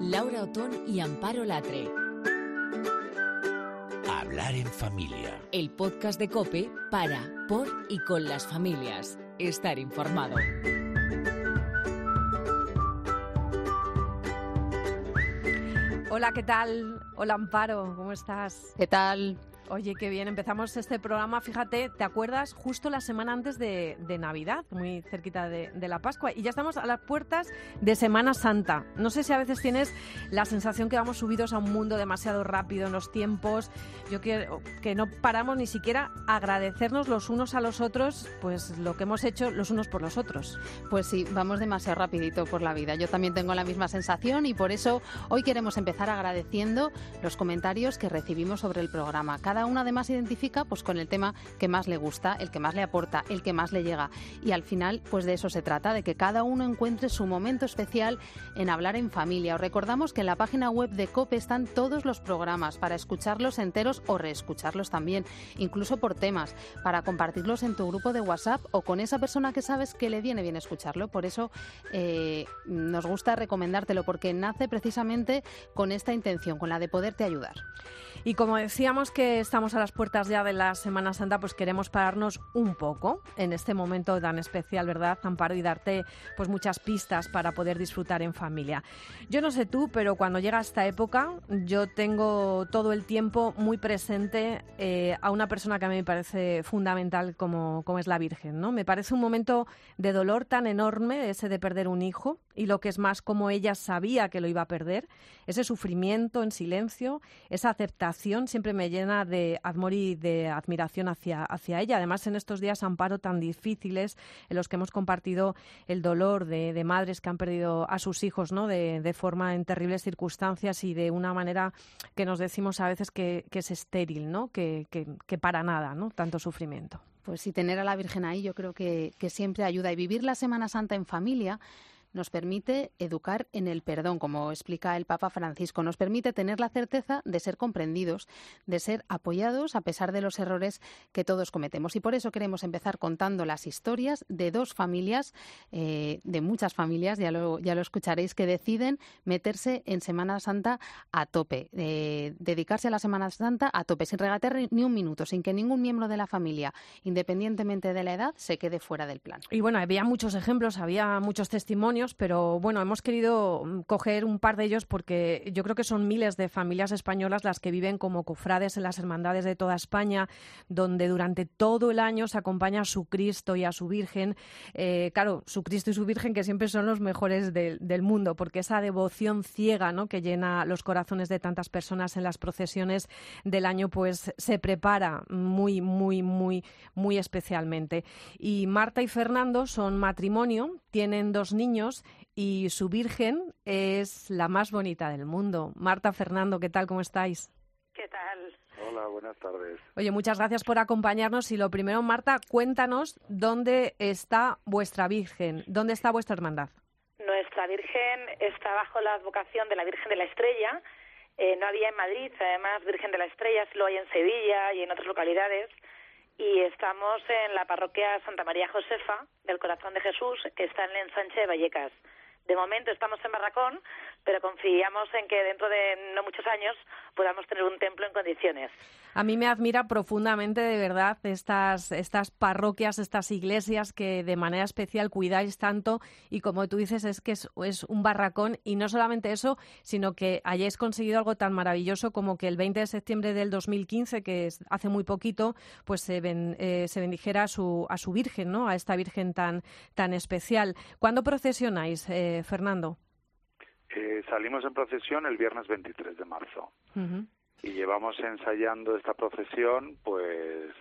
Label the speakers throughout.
Speaker 1: Laura Otón y Amparo Latre.
Speaker 2: Hablar en familia.
Speaker 1: El podcast de Cope para, por y con las familias. Estar informado.
Speaker 3: Hola, ¿qué tal? Hola, Amparo, ¿cómo estás?
Speaker 4: ¿Qué tal?
Speaker 3: Oye, qué bien, empezamos este programa, fíjate, ¿te acuerdas? Justo la semana antes de, Navidad, muy cerquita de, la Pascua, y ya estamos a las puertas de Semana Santa. No sé si a veces tienes la sensación que vamos subidos a un mundo demasiado rápido en los tiempos, yo quiero que no paramos ni siquiera agradecernos los unos a los otros, pues lo que hemos hecho los unos por los otros.
Speaker 4: Pues sí, vamos demasiado rapidito por la vida. Yo también tengo la misma sensación y por eso hoy queremos empezar agradeciendo los comentarios que recibimos sobre el programa uno además identifica pues con el tema que más le gusta, el que más le aporta, el que más le llega. Y al final, pues de eso se trata, de que cada uno encuentre su momento especial en hablar en familia. Os recordamos que en la página web de COPE están todos los programas para escucharlos enteros o reescucharlos también, incluso por temas, para compartirlos en tu grupo de WhatsApp o con esa persona que sabes que le viene bien escucharlo. Por eso eh, nos gusta recomendártelo, porque nace precisamente con esta intención, con la de poderte ayudar.
Speaker 3: Y como decíamos que estamos a las puertas ya de la Semana Santa, pues queremos pararnos un poco en este momento tan especial, ¿verdad, Amparo? Y darte pues muchas pistas para poder disfrutar en familia. Yo no sé tú, pero cuando llega esta época, yo tengo todo el tiempo muy presente eh, a una persona que a mí me parece fundamental como, como es la Virgen, ¿no? Me parece un momento de dolor tan enorme ese de perder un hijo y lo que es más como ella sabía que lo iba a perder, ese sufrimiento en silencio, esa aceptación siempre me llena de amor y de admiración hacia, hacia ella. Además, en estos días, Amparo, tan difíciles en los que hemos compartido el dolor de, madres que han perdido a sus hijos ¿no? De, de, forma en terribles circunstancias y de una manera que nos decimos a veces que, es estéril, ¿no? que, que, para nada, ¿no? tanto sufrimiento.
Speaker 4: Pues sí, tener a la Virgen ahí yo creo que, que siempre ayuda. Y vivir la Semana Santa en familia nos permite educar en el perdón, como explica el Papa Francisco, nos permite tener la certeza de ser comprendidos, de ser apoyados a pesar de los errores que todos cometemos. Y por eso queremos empezar contando las historias de dos familias, eh, de muchas familias, ya lo, ya lo escucharéis, que deciden meterse en Semana Santa a tope, eh, dedicarse a la Semana Santa a tope, sin regatear ni un minuto, sin que ningún miembro de la familia, independientemente de la edad, se quede fuera del plan.
Speaker 3: Y bueno, había muchos ejemplos, había muchos testimonios pero bueno, hemos querido mm, coger un par de ellos porque yo creo que son miles de familias españolas las que viven como cofrades en las hermandades de toda España, donde durante todo el año se acompaña a su Cristo y a su Virgen. Eh, claro, su Cristo y su Virgen que siempre son los mejores del mundo, porque esa devoción ciega ¿no? que llena los corazones de tantas personas en las procesiones del año, pues se prepara muy, muy, muy, muy especialmente. Y Marta y Fernando son matrimonio, tienen dos niños y su Virgen es la más bonita del mundo. Marta, Fernando, ¿qué tal? ¿Cómo estáis?
Speaker 5: ¿Qué tal?
Speaker 6: Hola, buenas tardes.
Speaker 3: Oye, muchas gracias por acompañarnos. Y lo primero, Marta, cuéntanos dónde está vuestra Virgen, dónde está vuestra hermandad.
Speaker 5: Nuestra Virgen está bajo la advocación de la Virgen de la Estrella. Eh, no había en Madrid, además, Virgen de la Estrella, lo hay en Sevilla y en otras localidades y estamos en la parroquia Santa María Josefa del Corazón de Jesús, que está en el ensanche de Vallecas. De momento estamos en Barracón, pero confiamos en que dentro de no muchos años podamos tener un templo en condiciones.
Speaker 3: A mí me admira profundamente, de verdad, estas, estas parroquias, estas iglesias que de manera especial cuidáis tanto y como tú dices es que es, un barracón y no solamente eso, sino que hayáis conseguido algo tan maravilloso como que el 20 de septiembre del 2015, que es hace muy poquito, pues se, eh, se bendijera a su, a su Virgen, ¿no? A esta Virgen tan, tan especial. ¿Cuándo procesionáis, eh, Fernando?
Speaker 6: Eh, salimos en procesión el viernes 23 de marzo. Y llevamos ensayando esta procesión pues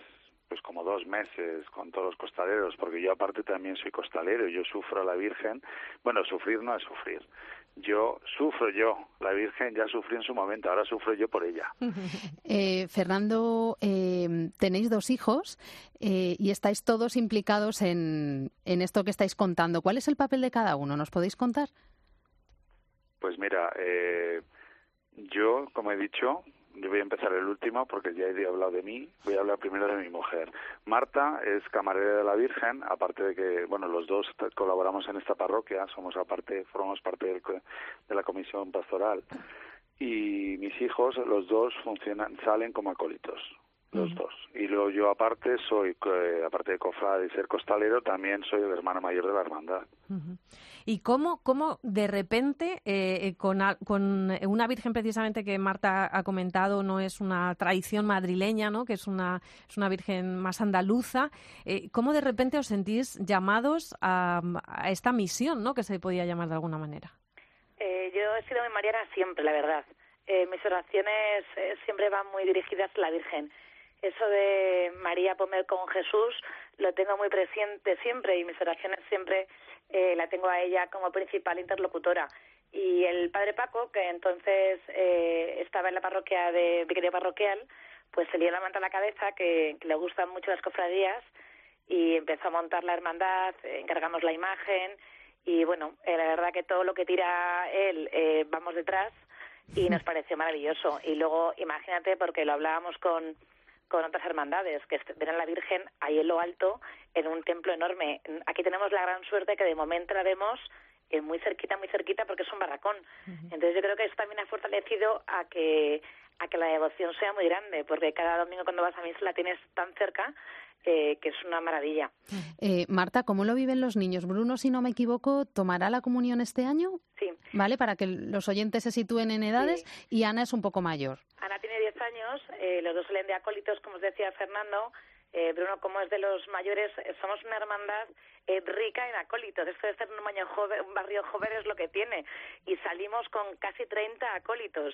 Speaker 6: pues como dos meses con todos los costaleros, porque yo aparte también soy costalero, yo sufro a la Virgen, bueno, sufrir no es sufrir, yo sufro yo, la Virgen ya sufrí en su momento, ahora sufro yo por ella.
Speaker 4: Eh, Fernando, eh, tenéis dos hijos eh, y estáis todos implicados en, en esto que estáis contando. ¿Cuál es el papel de cada uno? ¿Nos podéis contar?
Speaker 6: Pues mira, yo, como he dicho, yo voy a empezar el último porque ya he hablado de mí, voy a hablar primero de mi mujer. Marta es camarera de la Virgen, aparte de que, bueno, los dos colaboramos en esta parroquia, somos aparte, formamos parte de la comisión pastoral. Y mis hijos, los dos, funcionan, salen como acólitos los dos. Y luego yo aparte soy, eh, aparte de cofrade y ser costalero, también soy el hermano mayor de la hermandad.
Speaker 3: ¿Y cómo, cómo de repente, eh, eh, con, con, una virgen precisamente que Marta ha comentado, no es una tradición madrileña, ¿no? que es una, es una virgen más andaluza, ¿cómo de repente os sentís llamados a, esta misión, ¿no? que se podía llamar de alguna manera?
Speaker 5: yo he sido mi mariana siempre, la verdad. mis oraciones siempre van muy dirigidas a la Virgen eso de María Pomer con Jesús lo tengo muy presente siempre y mis oraciones siempre eh, la tengo a ella como principal interlocutora. Y el padre Paco, que entonces eh, estaba en la parroquia de Vicaría Parroquial, pues se dio la manta a la cabeza, que, le gustan mucho las cofradías, y empezó a montar la hermandad, encargamos la imagen, y bueno, eh, la verdad que todo lo que tira él, vamos detrás, y nos pareció maravilloso. Y luego, imagínate, porque lo hablábamos con con otras hermandades que ven a la Virgen ahí en lo alto, en un templo enorme. Aquí tenemos la gran suerte que de momento la vemos eh, muy cerquita, muy cerquita, porque es un barracón. Entonces yo creo que eso también ha fortalecido a que a que la devoción sea muy grande, porque cada domingo cuando vas a misa la tienes tan cerca eh, que es una maravilla.
Speaker 4: Eh, Marta, ¿cómo lo viven los niños? Bruno, si no me equivoco, ¿tomará la comunión este año?
Speaker 5: Sí.
Speaker 4: ¿Vale? Para que los oyentes se sitúen en edades. Y Ana es un poco mayor.
Speaker 5: Ana tiene 10 eh, los dos salen de acólitos, como os decía Fernando. Eh, Bruno, como es de los mayores, eh, somos una hermandad rica en acólitos. Esto de ser un, un barrio joven es lo que tiene. Y salimos con casi 30 acólitos.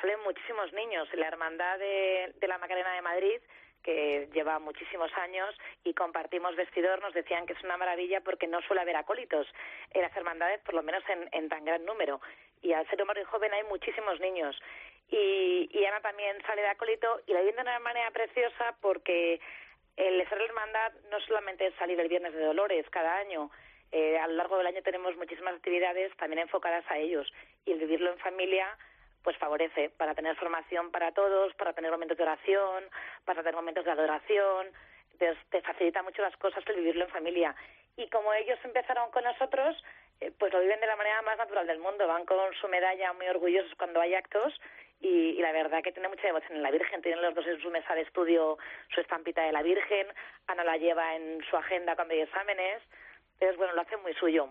Speaker 5: salen muchísimos niños. La hermandad de, de la Macarena de Madrid que lleva muchísimos años y compartimos vestidor, nos decían que es una maravilla porque no suele haber acólitos en las hermandades, por lo menos en, en tan gran número. Y al ser un barrio joven hay muchísimos niños y, y Ana también sale de acólito y la viven de una manera preciosa porque el ser la hermandad no solamente es salir el viernes de Dolores cada año, eh, a lo largo del año tenemos muchísimas actividades también enfocadas a ellos y el vivirlo en familia pues favorece para tener formación para todos, para tener momentos de oración, para tener momentos de adoración, te, te facilita mucho las cosas el vivirlo en familia. Y como ellos empezaron con nosotros, eh, pues lo viven de la manera más natural del mundo, van con su medalla muy orgullosos cuando hay actos y, la verdad que tiene mucha devoción en la Virgen. Tienen los dos en su mesa de estudio su estampita de la Virgen. Ana la lleva en su agenda cuando hay exámenes. Entonces, bueno, lo hace muy suyo.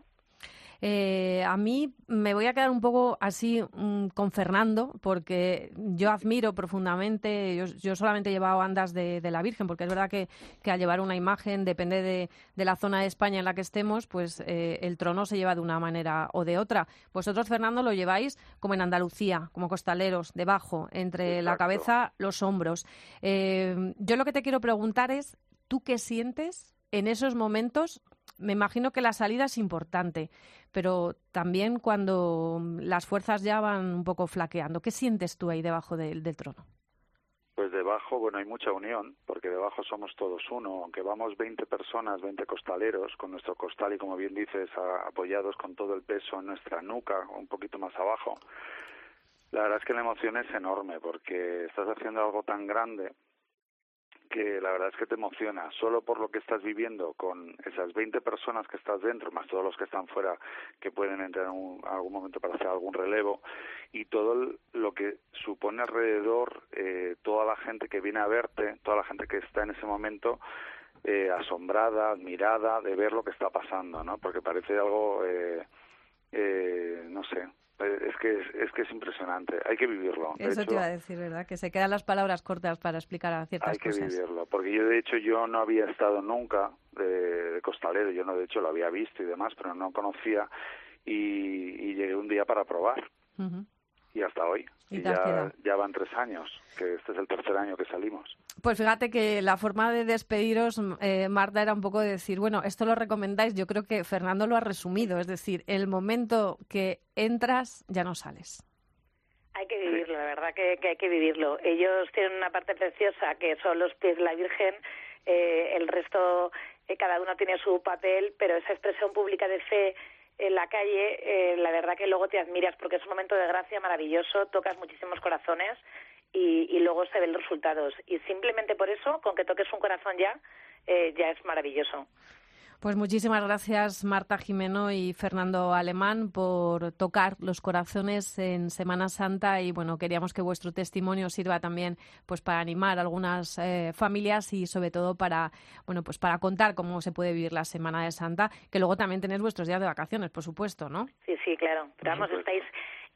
Speaker 3: Eh, a mí me voy a quedar un poco así mm, con Fernando, porque yo admiro profundamente, yo, solamente he llevado andas de, la Virgen, porque es verdad que, al llevar una imagen, depende de, la zona de España en la que estemos, pues eh, el trono se lleva de una manera o de otra. Vosotros, Fernando, lo lleváis como en Andalucía, como costaleros, debajo, entre la cabeza, los hombros. Eh, yo lo que te quiero preguntar es, ¿tú qué sientes en esos momentos me imagino que la salida es importante, pero también cuando las fuerzas ya van un poco flaqueando, ¿qué sientes tú ahí debajo del trono?
Speaker 6: Pues debajo, bueno, hay mucha unión, porque debajo somos todos uno, aunque vamos 20 personas, 20 costaleros, con nuestro costal y como bien dices, apoyados con todo el peso en nuestra nuca, un poquito más abajo. La verdad es que la emoción es enorme, porque estás haciendo algo tan grande que la verdad es que te emociona, solo por lo que estás viviendo con esas 20 personas que estás dentro, más todos los que están fuera que pueden entrar en algún momento para hacer algún relevo, y todo lo que supone alrededor eh, toda la gente que viene a verte, toda la gente que está en ese momento eh, asombrada, admirada de ver lo que está pasando, ¿no? Porque parece algo, eh, eh, no sé, es que es, que es impresionante, hay que vivirlo.
Speaker 3: Eso te iba a decir, ¿verdad? Que se quedan las palabras cortas para explicar a ciertas
Speaker 6: cosas. Hay que vivirlo, porque yo de hecho yo no había estado nunca de, costalero, yo no de hecho lo había visto y demás, pero no conocía y, llegué un día para probar y hasta hoy. Y, ya, ya, van tres años, que este es el tercer año que salimos.
Speaker 3: Pues fíjate que la forma de despediros, eh, Marta, era un poco de decir, bueno, esto lo recomendáis, yo creo que Fernando lo ha resumido, es decir, el momento que entras ya no sales.
Speaker 5: Hay que vivirlo, la verdad que, hay que vivirlo. Ellos tienen una parte preciosa que son los pies de la Virgen, eh, el resto, eh, cada uno tiene su papel, pero esa expresión pública de fe en la calle, eh, la verdad que luego te admiras porque es un momento de gracia maravilloso, tocas muchísimos corazones y, luego se ven los resultados. Y simplemente por eso, con que toques un corazón ya, eh, ya es maravilloso.
Speaker 3: Pues muchísimas gracias Marta Jimeno y Fernando Alemán por tocar los corazones en Semana Santa y bueno, queríamos que vuestro testimonio sirva también pues para animar a algunas eh, familias y sobre todo para bueno, pues para contar cómo se puede vivir la Semana de Santa, que luego también tenéis vuestros días de vacaciones, por supuesto, ¿no?
Speaker 5: Sí, sí, claro. vamos, estáis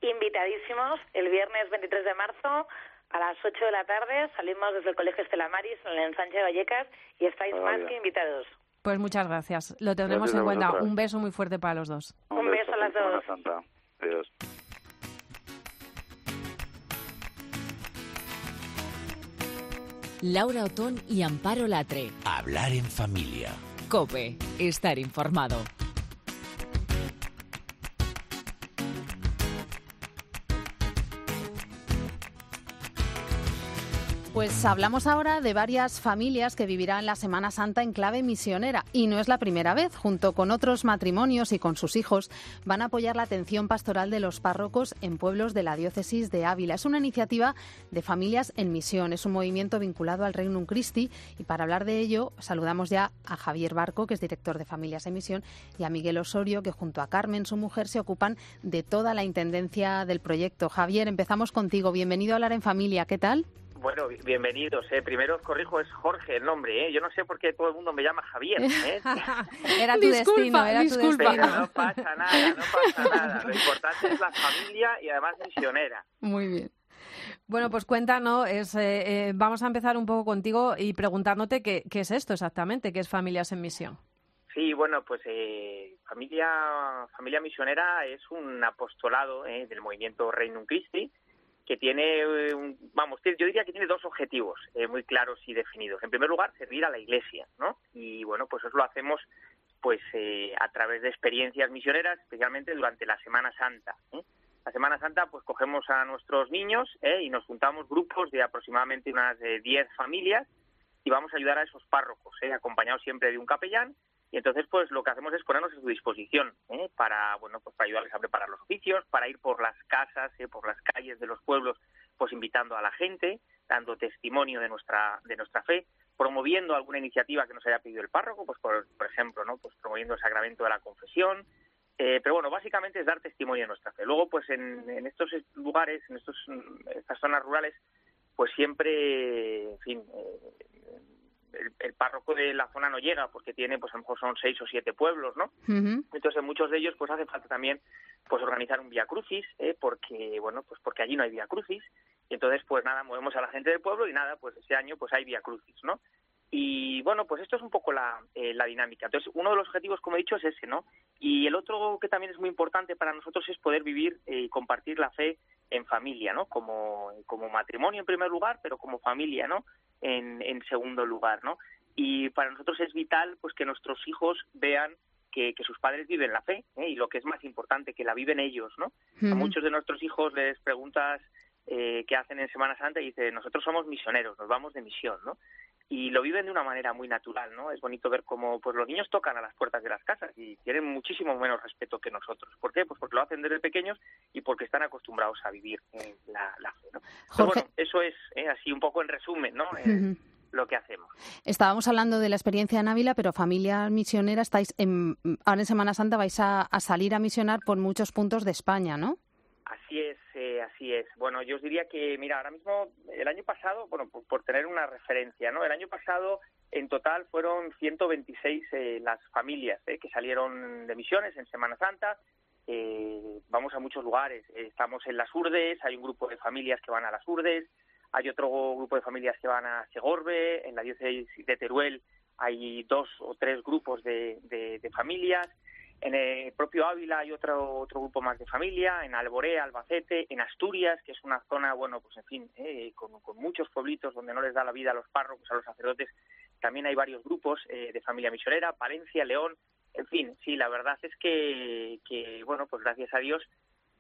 Speaker 5: invitadísimos el viernes 23 de marzo a las 8 de la tarde salimos desde el Colegio Estela Maris en el ensanche de Vallecas y estáis más que invitados.
Speaker 3: Pues muchas gracias. Lo tendremos en cuenta. Un beso muy fuerte para los dos.
Speaker 5: Un, beso, a las dos.
Speaker 6: Santa. Adiós.
Speaker 1: Laura Otón y Amparo Latre.
Speaker 2: Hablar en familia.
Speaker 1: Cope. Estar informado.
Speaker 4: Pues hablamos ahora de varias familias que vivirán la Semana Santa en clave misionera y no es la primera vez. Junto con otros matrimonios y con sus hijos van a apoyar la atención pastoral de los párrocos en pueblos de la diócesis de Ávila. Es una iniciativa de familias en misión, es un movimiento vinculado al Reino Christi y para hablar de ello saludamos ya a Javier Barco, que es director de Familias en Misión, y a Miguel Osorio, que junto a Carmen, su mujer, se ocupan de toda la intendencia del proyecto. Javier, empezamos contigo. Bienvenido a hablar en familia. ¿Qué tal?
Speaker 7: Bueno, bienvenidos. Eh. Primero os corrijo, es Jorge el nombre. ¿eh? Yo no sé por qué todo el mundo me llama Javier. ¿eh?
Speaker 3: era tu destino, era tu destino.
Speaker 7: no pasa nada, no pasa nada. Lo importante es la familia y además misionera.
Speaker 3: Muy bien. Bueno, pues cuéntanos, es, eh, eh, vamos a empezar un poco contigo y preguntándote qué, qué es esto exactamente, qué es Familias en Misión.
Speaker 7: Sí, bueno, pues eh, familia, familia misionera es un apostolado eh, del movimiento Reino Christi que tiene, eh, vamos, yo diría que tiene dos objetivos eh, muy claros y definidos. En primer lugar, servir a la Iglesia, ¿no? Y bueno, pues eso lo hacemos pues eh, a través de experiencias misioneras, especialmente durante la Semana Santa. La Semana Santa, pues cogemos a nuestros niños y nos juntamos grupos de aproximadamente unas 10 familias y vamos a ayudar a esos párrocos, acompañados siempre de un capellán y entonces, pues lo que hacemos es ponernos a su disposición ¿eh? para, bueno, pues para ayudarles a preparar los oficios, para ir por las casas, ¿eh? por las calles de los pueblos, pues invitando a la gente, dando testimonio de nuestra, de nuestra fe, promoviendo alguna iniciativa que nos haya pedido el párroco, pues por, por ejemplo, ¿no? Pues promoviendo el sacramento de la confesión, eh, pero bueno, básicamente es dar testimonio de nuestra fe. Luego, pues en, en estos lugares, en estos, estas zonas rurales, pues siempre, en fin, el, párroco de la zona no llega porque tiene, pues a lo mejor son seis o siete pueblos, ¿no? Entonces en muchos de ellos pues hace falta también pues organizar un vía crucis, ¿eh? porque bueno pues porque allí no hay vía crucis y entonces pues nada movemos a la gente del pueblo y nada pues ese año pues hay vía crucis, ¿no? Y bueno, pues esto es un poco la, eh, la dinámica. Entonces, uno de los objetivos, como he dicho, es ese, ¿no? Y el otro que también es muy importante para nosotros es poder vivir eh, y compartir la fe en familia, ¿no? Como, como matrimonio en primer lugar, pero como familia, ¿no? En, en segundo lugar, ¿no? Y para nosotros es vital pues que nuestros hijos vean que, sus padres viven la fe ¿eh? y lo que es más importante, que la viven ellos, ¿no? A muchos de nuestros hijos les preguntas eh, qué hacen en Semana Santa y dicen, nosotros somos misioneros, nos vamos de misión, ¿no? Y lo viven de una manera muy natural, ¿no? Es bonito ver cómo pues los niños tocan a las puertas de las casas y tienen muchísimo menos respeto que nosotros. ¿Por qué? Pues porque lo hacen desde pequeños y porque están acostumbrados a vivir la, la, fe, ¿no? bueno, eso es ¿eh? así un poco en resumen, ¿no? Eh, lo que hacemos.
Speaker 4: Estábamos hablando de la experiencia en Ávila, pero familia misionera, estáis en, ahora en Semana Santa vais a, salir a misionar por muchos puntos de España, ¿no?
Speaker 7: Así es, eh, así es. Bueno, yo os diría que, mira, ahora mismo, el año pasado, bueno, por, tener una referencia, ¿no? El año pasado, en total, fueron 126 eh, las familias eh, que salieron de misiones en Semana Santa. vamos a muchos lugares. estamos en las Urdes, hay un grupo de familias que van a las Urdes, hay otro grupo de familias que van a Segorbe, en la diócesis de Teruel hay dos o tres grupos de, de, familias, en el propio Ávila hay otro, otro grupo más de familia, en Alborea, Albacete, en Asturias, que es una zona, bueno, pues en fin, eh, con, muchos pueblitos donde no les da la vida a los párrocos, a los sacerdotes, también hay varios grupos eh, de familia misionera, Palencia, León, en fin, sí, la verdad es que, que, bueno, pues gracias a Dios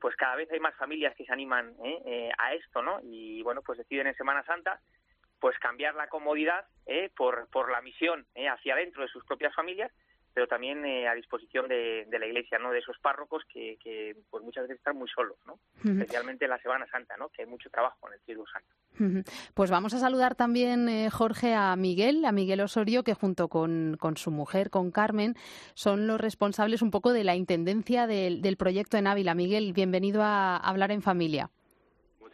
Speaker 7: pues cada vez hay más familias que se animan ¿eh? Eh, a esto, ¿no? Y bueno, pues deciden en Semana Santa pues cambiar la comodidad ¿eh? por, por la misión hacia adentro de sus propias familias, pero también a disposición de, la Iglesia, ¿no? De esos párrocos que, pues muchas veces están muy solos, ¿no? Especialmente en la Semana Santa, ¿no? Que hay mucho trabajo en el Cielo Santo.
Speaker 4: Pues vamos a saludar también, eh, Jorge, a Miguel, a Miguel Osorio, que junto con, su mujer, con Carmen, son los responsables un poco de la intendencia del, proyecto en Ávila. Miguel, bienvenido a Hablar en Familia.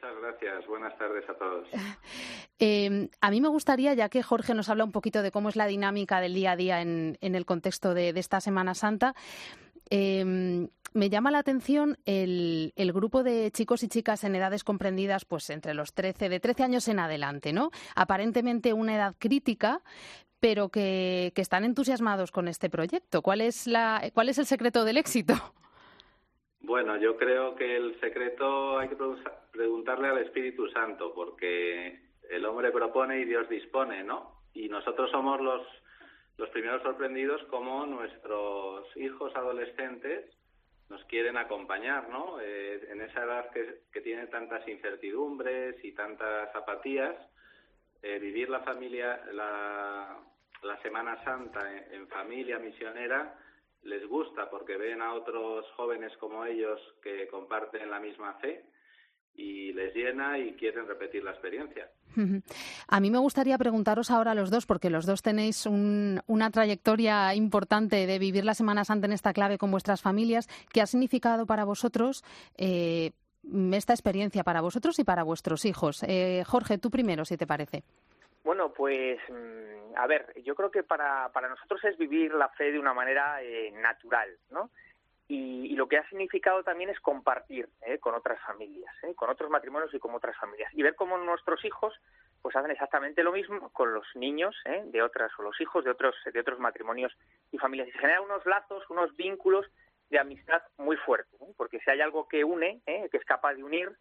Speaker 8: Muchas gracias. Buenas tardes a todos.
Speaker 4: Em, a mí me gustaría, ya que Jorge nos habla un poquito de cómo es la dinámica del día a día en, el contexto de, esta Semana Santa, eh, me llama la atención el, grupo de chicos y chicas en edades comprendidas, pues entre los 13, de 13 años en adelante, ¿no? Aparentemente una edad crítica, pero que, están entusiasmados con este proyecto. ¿Cuál es, la, ¿Cuál es el secreto del éxito?
Speaker 8: Bueno, yo creo que el secreto hay que preguntarle al Espíritu Santo, porque el hombre propone y Dios dispone, ¿no? Y nosotros somos los, los primeros sorprendidos como nuestros hijos adolescentes nos quieren acompañar, ¿no? Eh, en esa edad que, que, tiene tantas incertidumbres y tantas apatías, eh, vivir la familia, la, la Semana Santa en, familia misionera les gusta porque ven a otros jóvenes como ellos que comparten la misma fe y les llena y quieren repetir la experiencia.
Speaker 4: A mí me gustaría preguntaros ahora a los dos, porque los dos tenéis una trayectoria importante de vivir la Semana Santa en esta clave con vuestras familias. ¿Qué ha significado para vosotros eh, esta experiencia, para vosotros y para vuestros hijos? Eh, Jorge, tú primero, si te parece.
Speaker 7: Bueno, pues mm, a ver, yo creo que para, para nosotros es vivir la fe de una manera eh, natural, ¿no? Y, lo que ha significado también es compartir ¿eh? con otras familias, ¿eh? con otros matrimonios y con otras familias. Y ver cómo nuestros hijos pues hacen exactamente lo mismo con los niños ¿eh? de otras o los hijos de otros, de otros matrimonios y familias. Y se generan unos lazos, unos vínculos de amistad muy fuertes. Porque si hay algo que une, que es capaz de unir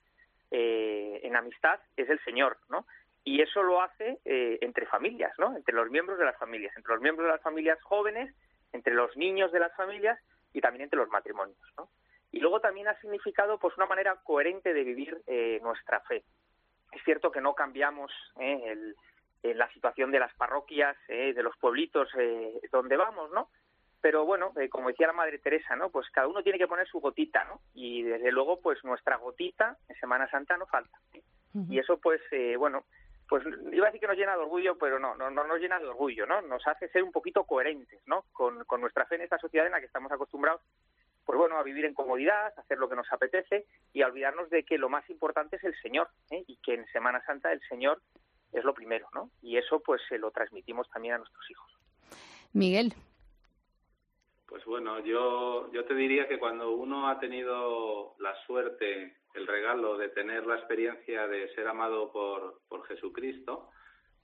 Speaker 7: en amistad, es el Señor. ¿no? Y eso lo hace entre familias, ¿no? entre los miembros de las familias, entre los miembros de las familias jóvenes, entre los niños de las familias y también entre los matrimonios. ¿no? Y luego también ha significado pues una manera coherente de vivir eh, nuestra fe. Es cierto que no cambiamos eh, la situación de las parroquias, eh, de los pueblitos donde vamos, ¿no? Pero bueno, como decía la Madre Teresa, ¿no? Pues cada uno tiene que poner su gotita, ¿no? Y desde luego, pues nuestra gotita en Semana Santa no falta. Y eso, pues, bueno, pues iba a decir que nos llena de orgullo, pero no, no, no nos llena de orgullo, ¿no? Nos hace ser un poquito coherentes, ¿no? Con, nuestra fe en esta sociedad en la que estamos acostumbrados, pues bueno, a vivir en comodidad, a hacer lo que nos apetece y a olvidarnos de que lo más importante es el Señor, ¿eh? y que en Semana Santa el Señor es lo primero, ¿no? Y eso pues se lo transmitimos también a nuestros hijos.
Speaker 4: Miguel.
Speaker 8: Pues bueno, yo, yo te diría que cuando uno ha tenido la suerte el regalo de tener la experiencia de ser amado por, por Jesucristo,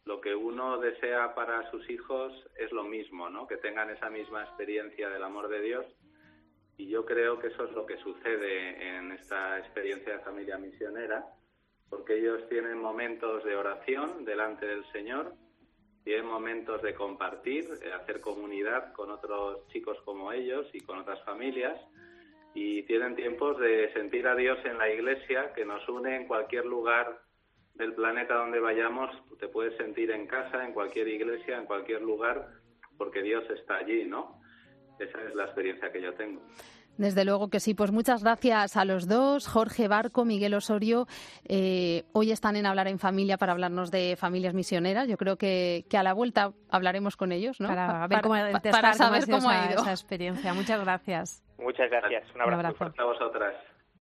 Speaker 8: lo que uno desea para sus hijos es lo mismo, ¿no? Que tengan esa misma experiencia del amor de Dios. Y yo creo que eso es lo que sucede en esta experiencia de familia misionera, porque ellos tienen momentos de oración delante del Señor, tienen momentos de compartir, de hacer comunidad con otros chicos como ellos y con otras familias, y tienen tiempos de sentir a Dios en la iglesia que nos une en cualquier lugar del planeta donde vayamos, te puedes sentir en casa, en cualquier iglesia, en cualquier lugar, porque Dios está allí, ¿no? Esa es la experiencia que yo tengo.
Speaker 4: Desde luego que sí. Pues muchas gracias a los dos, Jorge Barco, Miguel Osorio. Eh, hoy están en Hablar en Familia para hablarnos de familias misioneras. Yo creo que, a la vuelta hablaremos con ellos, ¿no?
Speaker 3: Para, ver cómo, para, saber cómo, ha ido esa experiencia. Muchas gracias.
Speaker 7: Muchas gracias. Un abrazo.
Speaker 8: Un abrazo. a vosotras.